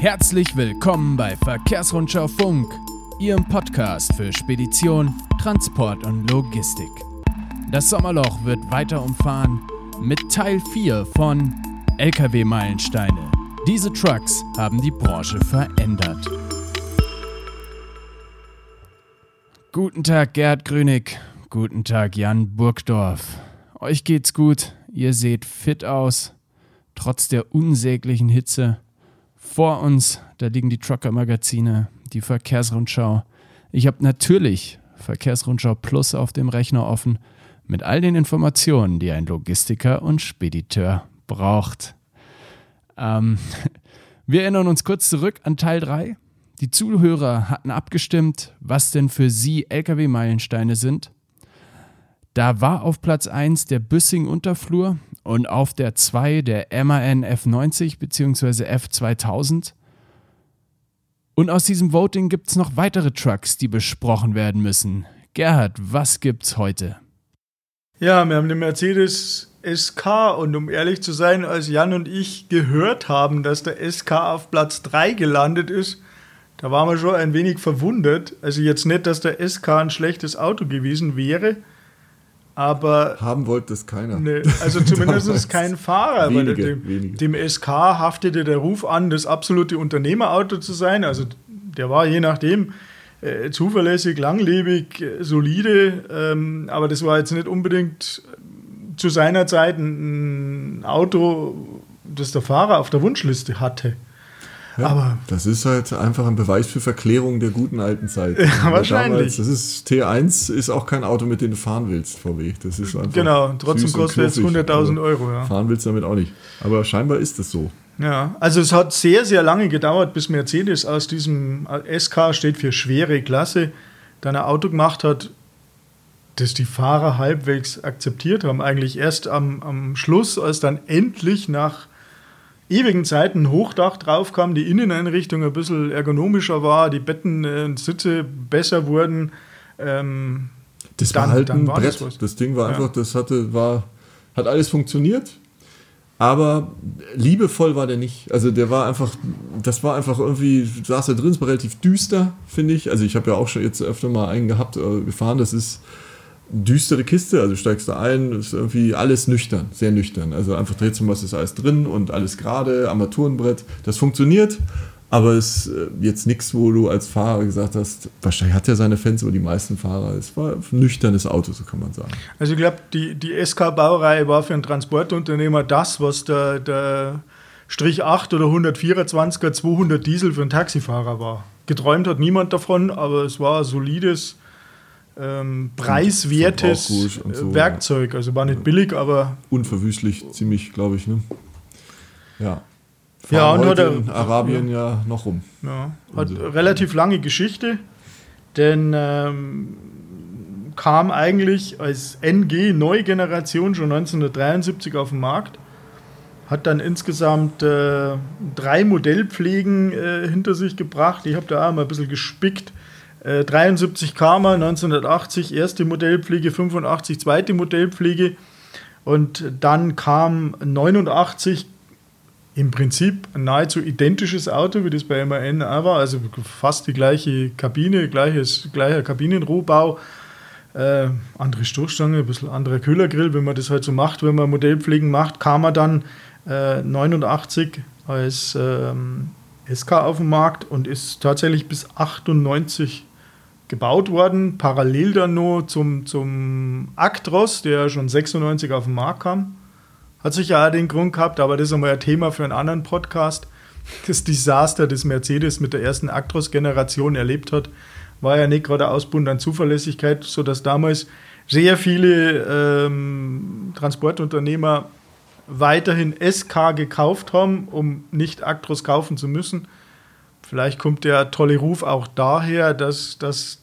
Herzlich willkommen bei Verkehrsrundschau Funk, Ihrem Podcast für Spedition, Transport und Logistik. Das Sommerloch wird weiter umfahren mit Teil 4 von Lkw-Meilensteine. Diese Trucks haben die Branche verändert. Guten Tag, Gerd Grünig. Guten Tag, Jan Burgdorf. Euch geht's gut, ihr seht fit aus, trotz der unsäglichen Hitze. Vor uns, da liegen die Trucker-Magazine, die Verkehrsrundschau. Ich habe natürlich Verkehrsrundschau Plus auf dem Rechner offen mit all den Informationen, die ein Logistiker und Spediteur braucht. Ähm, wir erinnern uns kurz zurück an Teil 3. Die Zuhörer hatten abgestimmt, was denn für sie Lkw-Meilensteine sind. Da war auf Platz 1 der Büssing-Unterflur und auf der 2 der MAN F90 bzw. F2000. Und aus diesem Voting gibt es noch weitere Trucks, die besprochen werden müssen. Gerhard, was gibt's heute? Ja, wir haben den Mercedes SK und um ehrlich zu sein, als Jan und ich gehört haben, dass der SK auf Platz 3 gelandet ist, da waren wir schon ein wenig verwundert. Also jetzt nicht, dass der SK ein schlechtes Auto gewesen wäre, aber. Haben wollte es keiner. Ne, also zumindest kein Fahrer. Wenige, dem, dem, SK haftete der Ruf an, das absolute Unternehmerauto zu sein. Also der war je nachdem äh, zuverlässig, langlebig, äh, solide. Ähm, aber das war jetzt nicht unbedingt zu seiner Zeit ein, ein Auto, das der Fahrer auf der Wunschliste hatte. Ja, aber das ist halt einfach ein Beweis für Verklärung der guten alten Zeit. Ja, wahrscheinlich. Damals, das ist T1 ist auch kein Auto, mit dem du fahren willst, VW. Das ist einfach genau, trotzdem kostet es 100.000 also Euro. Ja. Fahren willst du damit auch nicht. Aber scheinbar ist es so. Ja, also es hat sehr, sehr lange gedauert, bis Mercedes aus diesem SK steht für schwere Klasse, dann ein Auto gemacht hat, das die Fahrer halbwegs akzeptiert haben. Eigentlich erst am, am Schluss, als dann endlich nach ewigen Zeiten ein Hochdach drauf kam, die Inneneinrichtung ein bisschen ergonomischer war, die Betten und äh, Sitze besser wurden. Ähm, das dann, war halt ein Brett. Das, das, Ding war einfach, das hatte, war, hat alles funktioniert. Aber liebevoll war der nicht. Also der war einfach, das war einfach irgendwie, saß da drin, es war relativ düster, finde ich. Also ich habe ja auch schon jetzt öfter mal einen gehabt, äh, gefahren, das ist düstere Kiste, also steigst du ein, ist irgendwie alles nüchtern, sehr nüchtern. Also einfach Drehzahlmasse ist alles drin und alles gerade, Armaturenbrett, das funktioniert, aber es ist äh, jetzt nichts, wo du als Fahrer gesagt hast, wahrscheinlich hat er seine Fans, aber die meisten Fahrer, es war ein nüchternes Auto, so kann man sagen. Also ich glaube, die, die SK-Baureihe war für einen Transportunternehmer das, was der, der Strich 8 oder 124er 200 Diesel für einen Taxifahrer war. Geträumt hat niemand davon, aber es war ein solides ähm, preiswertes so, Werkzeug. Also war nicht billig, aber. Unverwüstlich, ziemlich, glaube ich. Ne? Ja. Fahren ja, und heute in Arabien ja, noch rum. Ja, hat also. relativ lange Geschichte, denn ähm, kam eigentlich als NG Neugeneration schon 1973 auf den Markt. Hat dann insgesamt äh, drei Modellpflegen äh, hinter sich gebracht. Ich habe da auch mal ein bisschen gespickt 73 kam er, 1980 erste Modellpflege, 85 zweite Modellpflege. Und dann kam 89 im Prinzip ein nahezu identisches Auto, wie das bei MAN auch war, also fast die gleiche Kabine, gleiches, gleicher Kabinenrohbau, äh, andere Stoßstange, ein bisschen anderer Kühlergrill, wenn man das halt so macht, wenn man Modellpflegen macht, kam er dann äh, 89 als ähm, SK auf den Markt und ist tatsächlich bis 98 gebaut worden, parallel dann nur zum, zum Actros, der schon 96 auf den Markt kam. Hat sich ja den Grund gehabt, aber das ist einmal ein Thema für einen anderen Podcast. Das Desaster, das Mercedes mit der ersten Actros-Generation erlebt hat, war ja nicht gerade Ausbund an Zuverlässigkeit, sodass damals sehr viele ähm, Transportunternehmer weiterhin SK gekauft haben, um nicht Actros kaufen zu müssen. Vielleicht kommt der tolle Ruf auch daher, dass, dass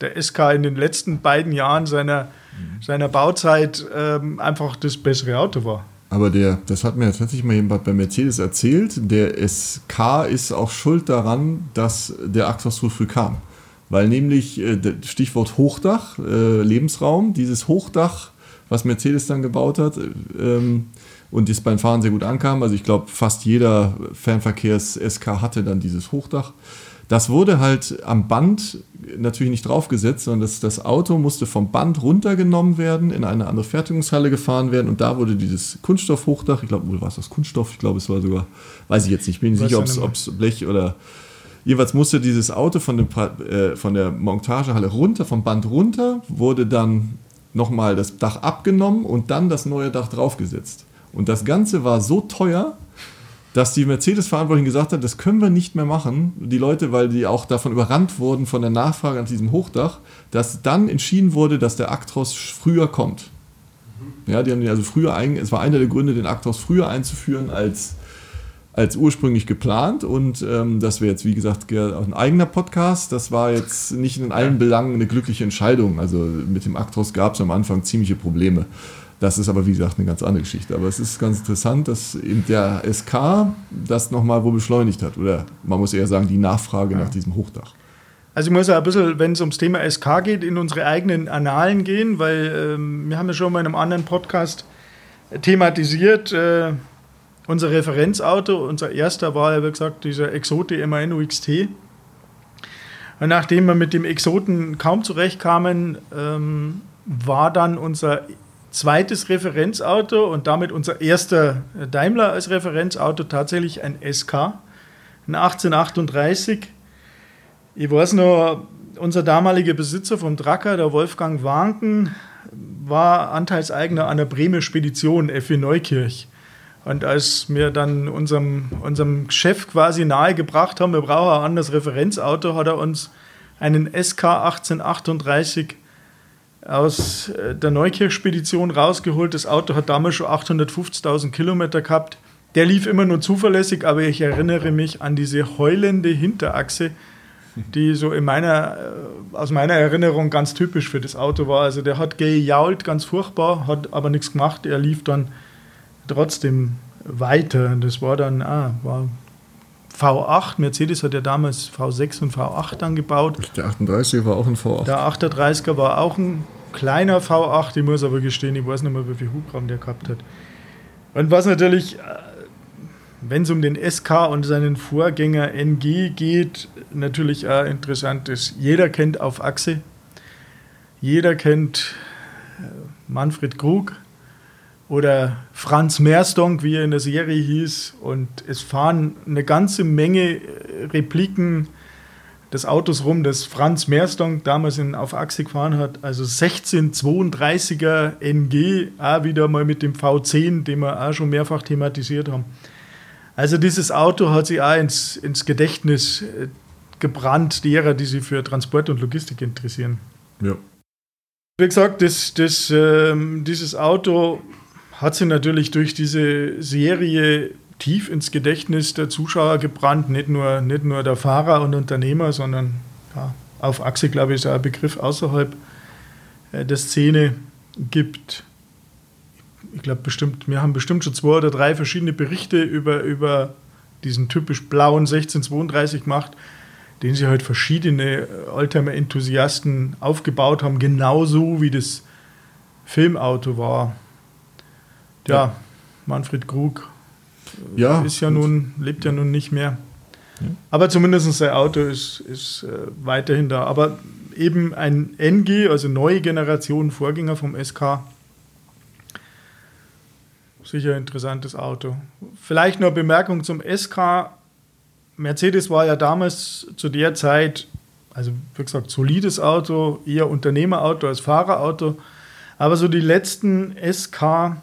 der SK in den letzten beiden Jahren seiner, mhm. seiner Bauzeit ähm, einfach das bessere Auto war. Aber der, das hat mir tatsächlich mal jemand bei Mercedes erzählt, der SK ist auch schuld daran, dass der Actros so früh kam. Weil nämlich, äh, Stichwort Hochdach, äh, Lebensraum, dieses Hochdach was Mercedes dann gebaut hat. Ähm, und das beim Fahren sehr gut ankam. Also ich glaube, fast jeder Fernverkehrs-SK hatte dann dieses Hochdach. Das wurde halt am Band natürlich nicht draufgesetzt, sondern das, das Auto musste vom Band runtergenommen werden, in eine andere Fertigungshalle gefahren werden und da wurde dieses Kunststoffhochdach, ich glaube, wo war es das Kunststoff? Ich glaube, es war sogar, weiß ich jetzt nicht, ich bin nicht sicher, ob es Blech oder. Jeweils musste dieses Auto von, dem, äh, von der Montagehalle runter, vom Band runter, wurde dann nochmal das Dach abgenommen und dann das neue Dach draufgesetzt. Und das Ganze war so teuer, dass die Mercedes-Verantwortlichen gesagt hat, das können wir nicht mehr machen. Die Leute, weil die auch davon überrannt wurden von der Nachfrage nach diesem Hochdach, dass dann entschieden wurde, dass der Actros früher kommt. Ja, die haben den also früher ein, es war einer der Gründe, den Actros früher einzuführen als, als ursprünglich geplant. Und ähm, das wäre jetzt, wie gesagt, ein eigener Podcast. Das war jetzt nicht in allen Belangen eine glückliche Entscheidung. Also mit dem Actros gab es am Anfang ziemliche Probleme. Das ist aber, wie gesagt, eine ganz andere Geschichte. Aber es ist ganz interessant, dass eben der SK das nochmal wo beschleunigt hat. Oder man muss eher sagen, die Nachfrage ja. nach diesem Hochdach. Also ich muss ja ein bisschen, wenn es ums Thema SK geht, in unsere eigenen Annalen gehen, weil ähm, wir haben ja schon mal in einem anderen Podcast thematisiert, äh, unser Referenzauto, unser erster war ja, wie gesagt, dieser Exote MAN UXT. Und nachdem wir mit dem Exoten kaum zurechtkamen, ähm, war dann unser zweites Referenzauto und damit unser erster Daimler als Referenzauto tatsächlich ein SK, ein 1838. Ich weiß noch, unser damaliger Besitzer vom Dracker, der Wolfgang Wanken, war Anteilseigner an der Bremer Spedition F.W. Neukirch. Und als wir dann unserem, unserem Chef quasi nahegebracht haben, wir brauchen ein anderes Referenzauto, hat er uns einen SK 1838 aus äh, der Neukirch-Spedition rausgeholt. Das Auto hat damals schon 850.000 Kilometer gehabt. Der lief immer nur zuverlässig, aber ich erinnere mich an diese heulende Hinterachse, die so in meiner, äh, aus meiner Erinnerung ganz typisch für das Auto war. Also der hat gejault, ganz furchtbar, hat aber nichts gemacht. Er lief dann trotzdem weiter. Das war dann, ah, war V8. Mercedes hat ja damals V6 und V8 dann gebaut. Der 38 war auch ein V8. Der 38er war auch ein kleiner V8. Ich muss aber gestehen, ich weiß nicht mehr, wie viel Hubraum der gehabt hat. Und was natürlich, äh, wenn es um den SK und seinen Vorgänger NG geht, natürlich auch interessant ist. Jeder kennt auf Achse. Jeder kennt äh, Manfred Krug, oder Franz Merstonk, wie er in der Serie hieß. Und es fahren eine ganze Menge äh, Repliken des Autos rum, das Franz Merstonk damals in, auf Achse gefahren hat. Also 1632er NG, auch wieder mal mit dem V10, den wir auch schon mehrfach thematisiert haben. Also dieses Auto hat sich auch ins, ins Gedächtnis äh, gebrannt, derer, die sich für Transport und Logistik interessieren. Ja. Wie gesagt, das, das, ähm, dieses Auto hat sie natürlich durch diese Serie tief ins Gedächtnis der Zuschauer gebrannt. Nicht nur, nicht nur der Fahrer und Unternehmer, sondern ja, auf Achse, glaube ich, ist auch ein Begriff außerhalb äh, der Szene gibt. Ich glaube bestimmt, wir haben bestimmt schon zwei oder drei verschiedene Berichte über, über diesen typisch blauen 1632 gemacht, den sie halt verschiedene Oldtimer-Enthusiasten aufgebaut haben, genauso wie das Filmauto war. Ja, Manfred Krug ja, ist ja nun, lebt ja nun nicht mehr. Ja. Aber zumindest sein Auto ist, ist äh, weiterhin da. Aber eben ein NG, also neue Generation, Vorgänger vom SK. Sicher interessantes Auto. Vielleicht nur Bemerkung zum SK. Mercedes war ja damals zu der Zeit, also wie gesagt, solides Auto, eher Unternehmerauto als Fahrerauto. Aber so die letzten SK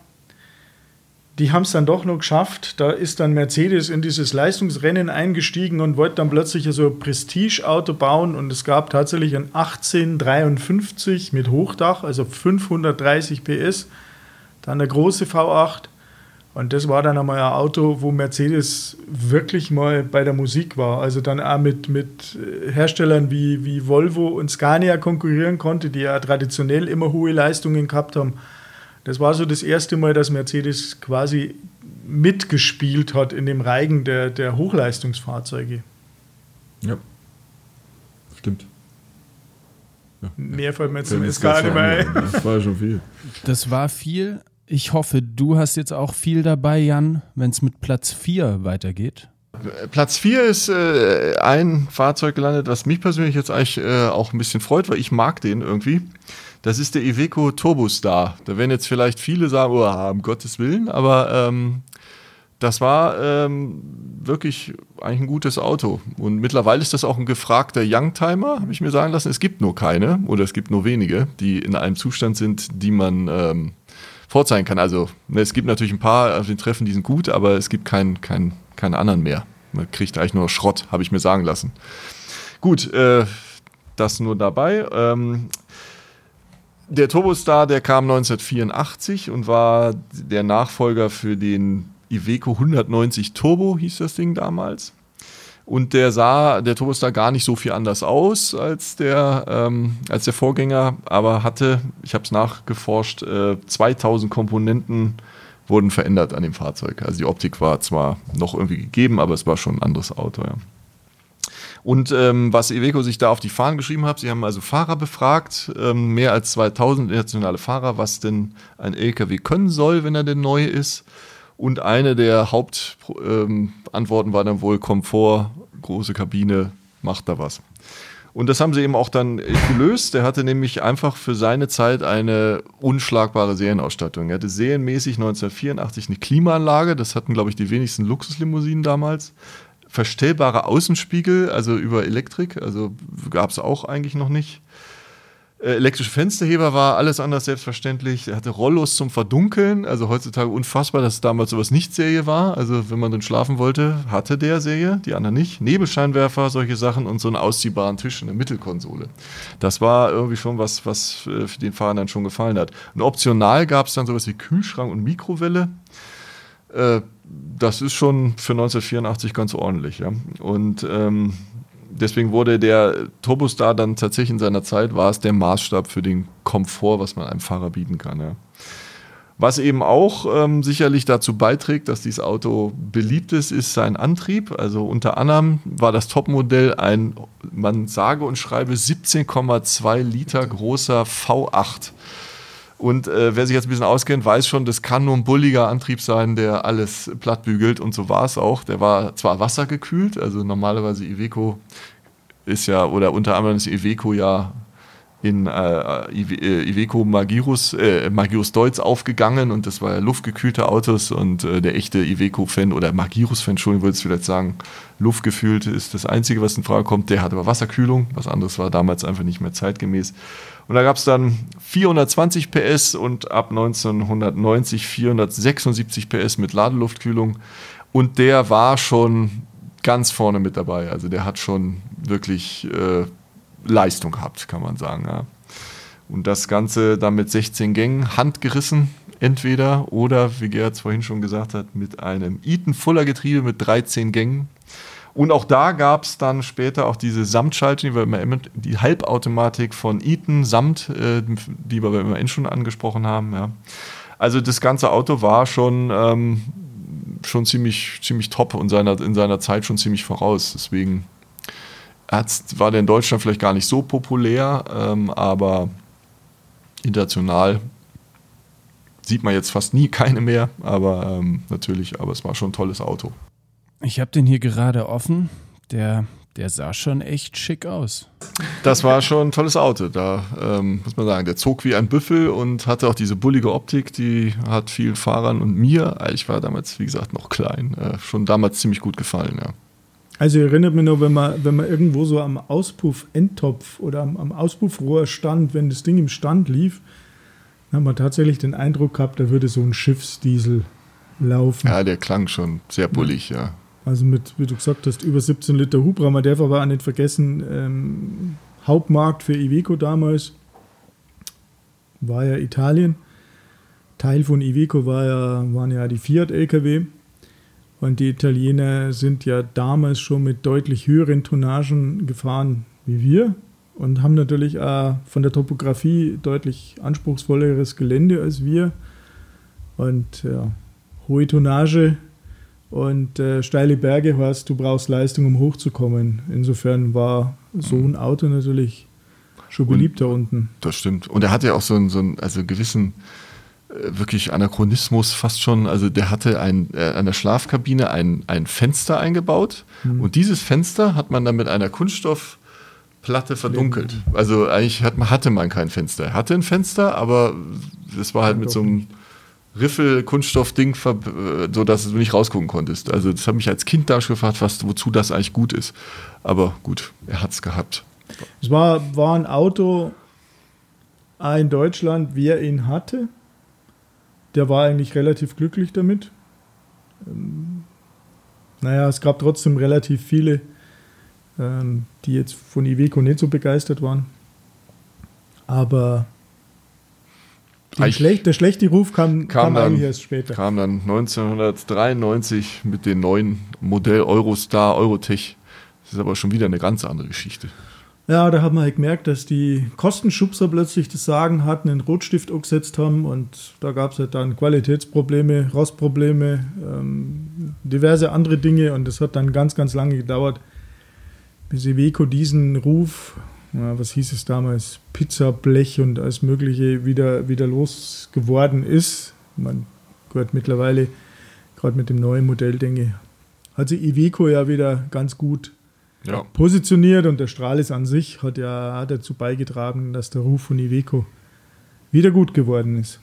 die haben es dann doch noch geschafft. Da ist dann Mercedes in dieses Leistungsrennen eingestiegen und wollte dann plötzlich so ein Prestige-Auto bauen. Und es gab tatsächlich ein 1853 mit Hochdach, also 530 PS. Dann der große V8. Und das war dann einmal ein Auto, wo Mercedes wirklich mal bei der Musik war. Also dann auch mit, mit Herstellern wie, wie Volvo und Scania konkurrieren konnte, die ja traditionell immer hohe Leistungen gehabt haben. Das war so das erste Mal, dass Mercedes quasi mitgespielt hat in dem Reigen der, der Hochleistungsfahrzeuge. Ja, stimmt. Mehr fällt mir zum gar nicht mehr Das war schon viel. Das war viel. Ich hoffe, du hast jetzt auch viel dabei, Jan, wenn es mit Platz 4 weitergeht. Platz 4 ist äh, ein Fahrzeug gelandet, was mich persönlich jetzt eigentlich äh, auch ein bisschen freut, weil ich mag den irgendwie. Das ist der Iveco Turbostar. Da werden jetzt vielleicht viele sagen, oh, um Gottes Willen, aber ähm, das war ähm, wirklich eigentlich ein gutes Auto. Und mittlerweile ist das auch ein gefragter Youngtimer, habe ich mir sagen lassen. Es gibt nur keine oder es gibt nur wenige, die in einem Zustand sind, die man ähm, vorzeigen kann. Also ne, es gibt natürlich ein paar auf den Treffen, die sind gut, aber es gibt keinen kein, kein anderen mehr. Man kriegt eigentlich nur Schrott, habe ich mir sagen lassen. Gut, äh, das nur dabei. Ähm, der Turbostar, der kam 1984 und war der Nachfolger für den Iveco 190 Turbo, hieß das Ding damals. Und der sah, der Turbostar gar nicht so viel anders aus als der, ähm, als der Vorgänger, aber hatte, ich habe es nachgeforscht, äh, 2000 Komponenten wurden verändert an dem Fahrzeug. Also die Optik war zwar noch irgendwie gegeben, aber es war schon ein anderes Auto. Ja. Und ähm, was Iveco sich da auf die Fahnen geschrieben hat, sie haben also Fahrer befragt, ähm, mehr als 2000 internationale Fahrer, was denn ein LKW können soll, wenn er denn neu ist. Und eine der Hauptantworten ähm, war dann wohl Komfort, große Kabine, macht da was. Und das haben sie eben auch dann gelöst. Der hatte nämlich einfach für seine Zeit eine unschlagbare Serienausstattung. Er hatte serienmäßig 1984 eine Klimaanlage, das hatten, glaube ich, die wenigsten Luxuslimousinen damals. Verstellbare Außenspiegel, also über Elektrik, also gab es auch eigentlich noch nicht. Äh, elektrische Fensterheber war alles anders selbstverständlich. Er hatte Rollos zum Verdunkeln, also heutzutage unfassbar, dass es damals sowas nicht Serie war. Also wenn man drin schlafen wollte, hatte der Serie, die anderen nicht. Nebelscheinwerfer, solche Sachen und so einen ausziehbaren Tisch in der Mittelkonsole. Das war irgendwie schon was, was äh, den Fahrer dann schon gefallen hat. Und optional gab es dann sowas wie Kühlschrank und Mikrowelle. Äh, das ist schon für 1984 ganz ordentlich. Ja. Und ähm, deswegen wurde der Turbostar dann tatsächlich in seiner Zeit, war es der Maßstab für den Komfort, was man einem Fahrer bieten kann. Ja. Was eben auch ähm, sicherlich dazu beiträgt, dass dieses Auto beliebt ist, ist sein Antrieb. Also unter anderem war das Topmodell ein, man sage und schreibe, 17,2 Liter großer V8. Und äh, wer sich jetzt ein bisschen auskennt, weiß schon, das kann nur ein bulliger Antrieb sein, der alles plattbügelt. Und so war es auch. Der war zwar wassergekühlt, also normalerweise Iveco ist ja, oder unter anderem ist Iveco ja in äh, äh, Iveco Magirus, äh, Magirus Deutz aufgegangen und das war ja luftgekühlte Autos und äh, der echte Iveco-Fan oder Magirus-Fan, Entschuldigung, würde ich vielleicht sagen, luftgefüllt ist das Einzige, was in Frage kommt. Der hat aber Wasserkühlung, was anderes war damals einfach nicht mehr zeitgemäß. Und da gab es dann 420 PS und ab 1990 476 PS mit Ladeluftkühlung. Und der war schon ganz vorne mit dabei. Also der hat schon wirklich äh, Leistung gehabt, kann man sagen. Ja. Und das Ganze dann mit 16 Gängen handgerissen, entweder oder, wie Gerhard vorhin schon gesagt hat, mit einem Eaton Fuller Getriebe mit 13 Gängen. Und auch da gab es dann später auch diese Samtschaltung, die, die Halbautomatik von Eaton Samt, äh, die wir immerhin schon angesprochen haben. Ja. Also das ganze Auto war schon, ähm, schon ziemlich, ziemlich top und seiner, in seiner Zeit schon ziemlich voraus. Deswegen war der in Deutschland vielleicht gar nicht so populär, ähm, aber international sieht man jetzt fast nie keine mehr, aber ähm, natürlich, aber es war schon ein tolles Auto. Ich habe den hier gerade offen. Der, der sah schon echt schick aus. Das war schon ein tolles Auto. Da ähm, muss man sagen, der zog wie ein Büffel und hatte auch diese bullige Optik. Die hat vielen Fahrern und mir, ich war damals, wie gesagt, noch klein, äh, schon damals ziemlich gut gefallen. Ja. Also erinnert mich nur, wenn man, wenn man irgendwo so am Auspuff-Endtopf oder am, am Auspuffrohr stand, wenn das Ding im Stand lief, dann hat man tatsächlich den Eindruck gehabt, da würde so ein Schiffsdiesel laufen. Ja, der klang schon sehr bullig, ja. Also mit, wie du gesagt hast, über 17 Liter Hubraum. Man darf aber auch nicht vergessen, ähm, Hauptmarkt für Iveco damals war ja Italien. Teil von Iveco war ja, waren ja die Fiat-Lkw. Und die Italiener sind ja damals schon mit deutlich höheren Tonnagen gefahren wie wir und haben natürlich auch von der Topografie deutlich anspruchsvolleres Gelände als wir. Und ja, hohe Tonnage und äh, steile Berge heißt, du brauchst Leistung, um hochzukommen. Insofern war so ein Auto natürlich schon beliebt da unten. Das stimmt. Und er hatte ja auch so einen, so einen also gewissen äh, wirklich Anachronismus fast schon. Also der hatte ein, äh, an der Schlafkabine ein, ein Fenster eingebaut mhm. und dieses Fenster hat man dann mit einer Kunststoffplatte verdunkelt. Also eigentlich hat, hatte man kein Fenster. Er hatte ein Fenster, aber das war halt mit so einem Riffel-Kunststoff-Ding, äh, so dass du nicht rausgucken konntest. Also das hat mich als Kind da schon gefragt, was, wozu das eigentlich gut ist. Aber gut, er hat es gehabt. Es war, war ein Auto in Deutschland, wer ihn hatte, der war eigentlich relativ glücklich damit. Ähm, naja, es gab trotzdem relativ viele, ähm, die jetzt von Iveco nicht so begeistert waren. Aber Schlecht, der schlechte Ruf kam, kam, kam dann, eigentlich erst später. Kam dann 1993 mit dem neuen Modell Eurostar, Eurotech. Das ist aber schon wieder eine ganz andere Geschichte. Ja, da haben wir halt gemerkt, dass die Kostenschubser plötzlich das Sagen hatten, einen Rotstift umgesetzt haben und da gab es halt dann Qualitätsprobleme, Rostprobleme, ähm, diverse andere Dinge und das hat dann ganz, ganz lange gedauert, bis Iveco diesen Ruf, ja, was hieß es damals, Pizzablech und alles Mögliche wieder, wieder losgeworden ist. Man gehört mittlerweile, gerade mit dem neuen Modell, denke ich, hat sich Iveco ja wieder ganz gut ja. positioniert und der Stralis an sich hat ja dazu beigetragen, dass der Ruf von Iveco wieder gut geworden ist.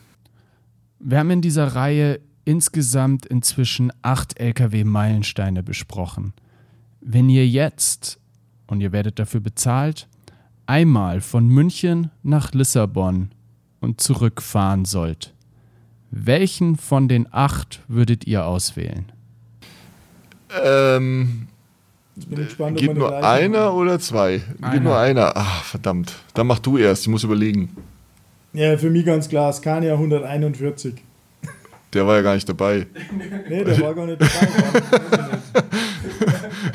Wir haben in dieser Reihe insgesamt inzwischen acht Lkw-Meilensteine besprochen. Wenn ihr jetzt, und ihr werdet dafür bezahlt, einmal von München nach Lissabon und zurückfahren sollt, welchen von den acht würdet ihr auswählen? Ähm, Gespannt, Geht nur einer haben. oder zwei? Einer. Geht nur einer. Ach, verdammt. Dann mach du erst, ich muss überlegen. Ja, für mich ganz klar, Scania 141. Der war ja gar nicht dabei. nee, der war gar nicht dabei.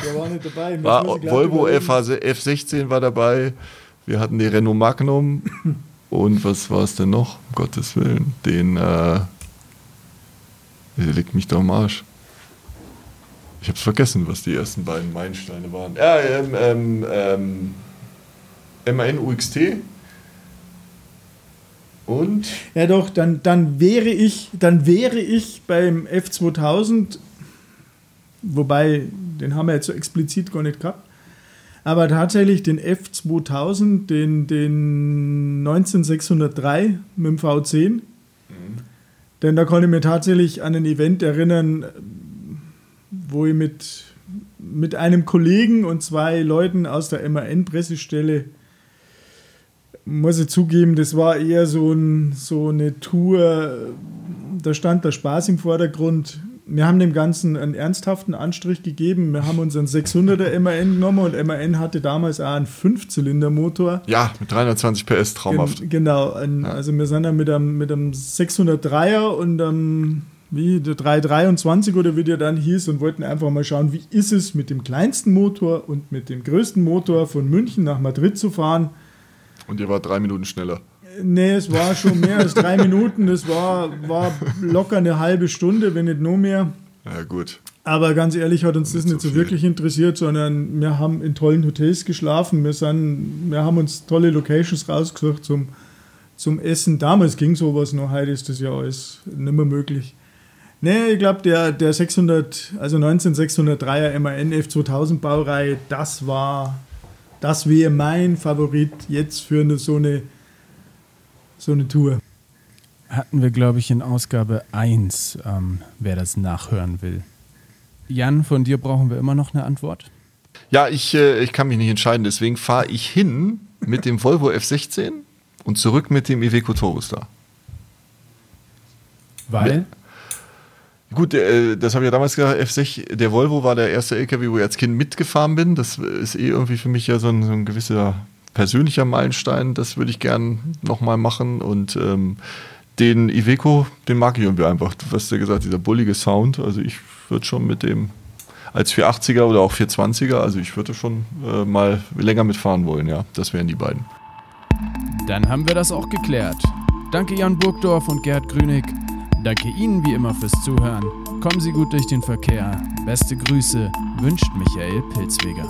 der war nicht dabei. War, Volvo F16 war dabei. Wir hatten die Renault Magnum. Und was war es denn noch? Um Gottes Willen. Den, äh, der legt mich doch am Arsch. Ich habe es vergessen, was die ersten beiden Meilensteine waren. Ja, ähm, ähm, ähm, MAN UXT. Und? Ja doch, dann, dann wäre ich, dann wäre ich beim F2000, wobei, den haben wir jetzt so explizit gar nicht gehabt, aber tatsächlich den F2000, den, den 19603 mit dem V10, mhm. denn da konnte ich mir tatsächlich an ein Event erinnern, wo ich mit, mit einem Kollegen und zwei Leuten aus der MAN-Pressestelle, muss ich zugeben, das war eher so, ein, so eine Tour, da stand der Spaß im Vordergrund. Wir haben dem Ganzen einen ernsthaften Anstrich gegeben. Wir haben unseren 600er MAN genommen und MAN hatte damals auch einen Fünfzylindermotor. Ja, mit 320 PS, traumhaft. Gen genau, ein, ja. also wir sind dann mit einem, mit einem 603er und einem wie der 323 oder wie der dann hieß und wollten einfach mal schauen, wie ist es mit dem kleinsten Motor und mit dem größten Motor von München nach Madrid zu fahren. Und ihr war drei Minuten schneller. Nee, es war schon mehr als drei Minuten. Das war, war locker eine halbe Stunde, wenn nicht nur mehr. Ja, gut. Aber ganz ehrlich hat uns das nicht so, so wirklich interessiert, sondern wir haben in tollen Hotels geschlafen. Wir, sind, wir haben uns tolle Locations rausgesucht zum, zum Essen. Damals ging sowas noch, heute ist das ja alles nicht mehr möglich. Nee, ich glaube, der, der 600, also 19603er MAN F2000 Baureihe, das war, das wäre mein Favorit jetzt für eine, so, eine, so eine Tour. Hatten wir, glaube ich, in Ausgabe 1, ähm, wer das nachhören will. Jan, von dir brauchen wir immer noch eine Antwort. Ja, ich, äh, ich kann mich nicht entscheiden, deswegen fahre ich hin mit dem Volvo F16 und zurück mit dem Iveco Torostar. Weil? Ja. Gut, äh, das habe ich ja damals gesagt, F6, der Volvo war der erste LKW, wo ich als Kind mitgefahren bin. Das ist eh irgendwie für mich ja so ein, so ein gewisser persönlicher Meilenstein. Das würde ich gern nochmal machen. Und ähm, den Iveco, den mag ich irgendwie einfach. Du hast ja gesagt, dieser bullige Sound. Also ich würde schon mit dem als 480er oder auch 420er, also ich würde schon äh, mal länger mitfahren wollen, ja. Das wären die beiden. Dann haben wir das auch geklärt. Danke Jan Burgdorf und Gerd Grünig. Danke Ihnen wie immer fürs Zuhören. Kommen Sie gut durch den Verkehr. Beste Grüße wünscht Michael Pilzweger.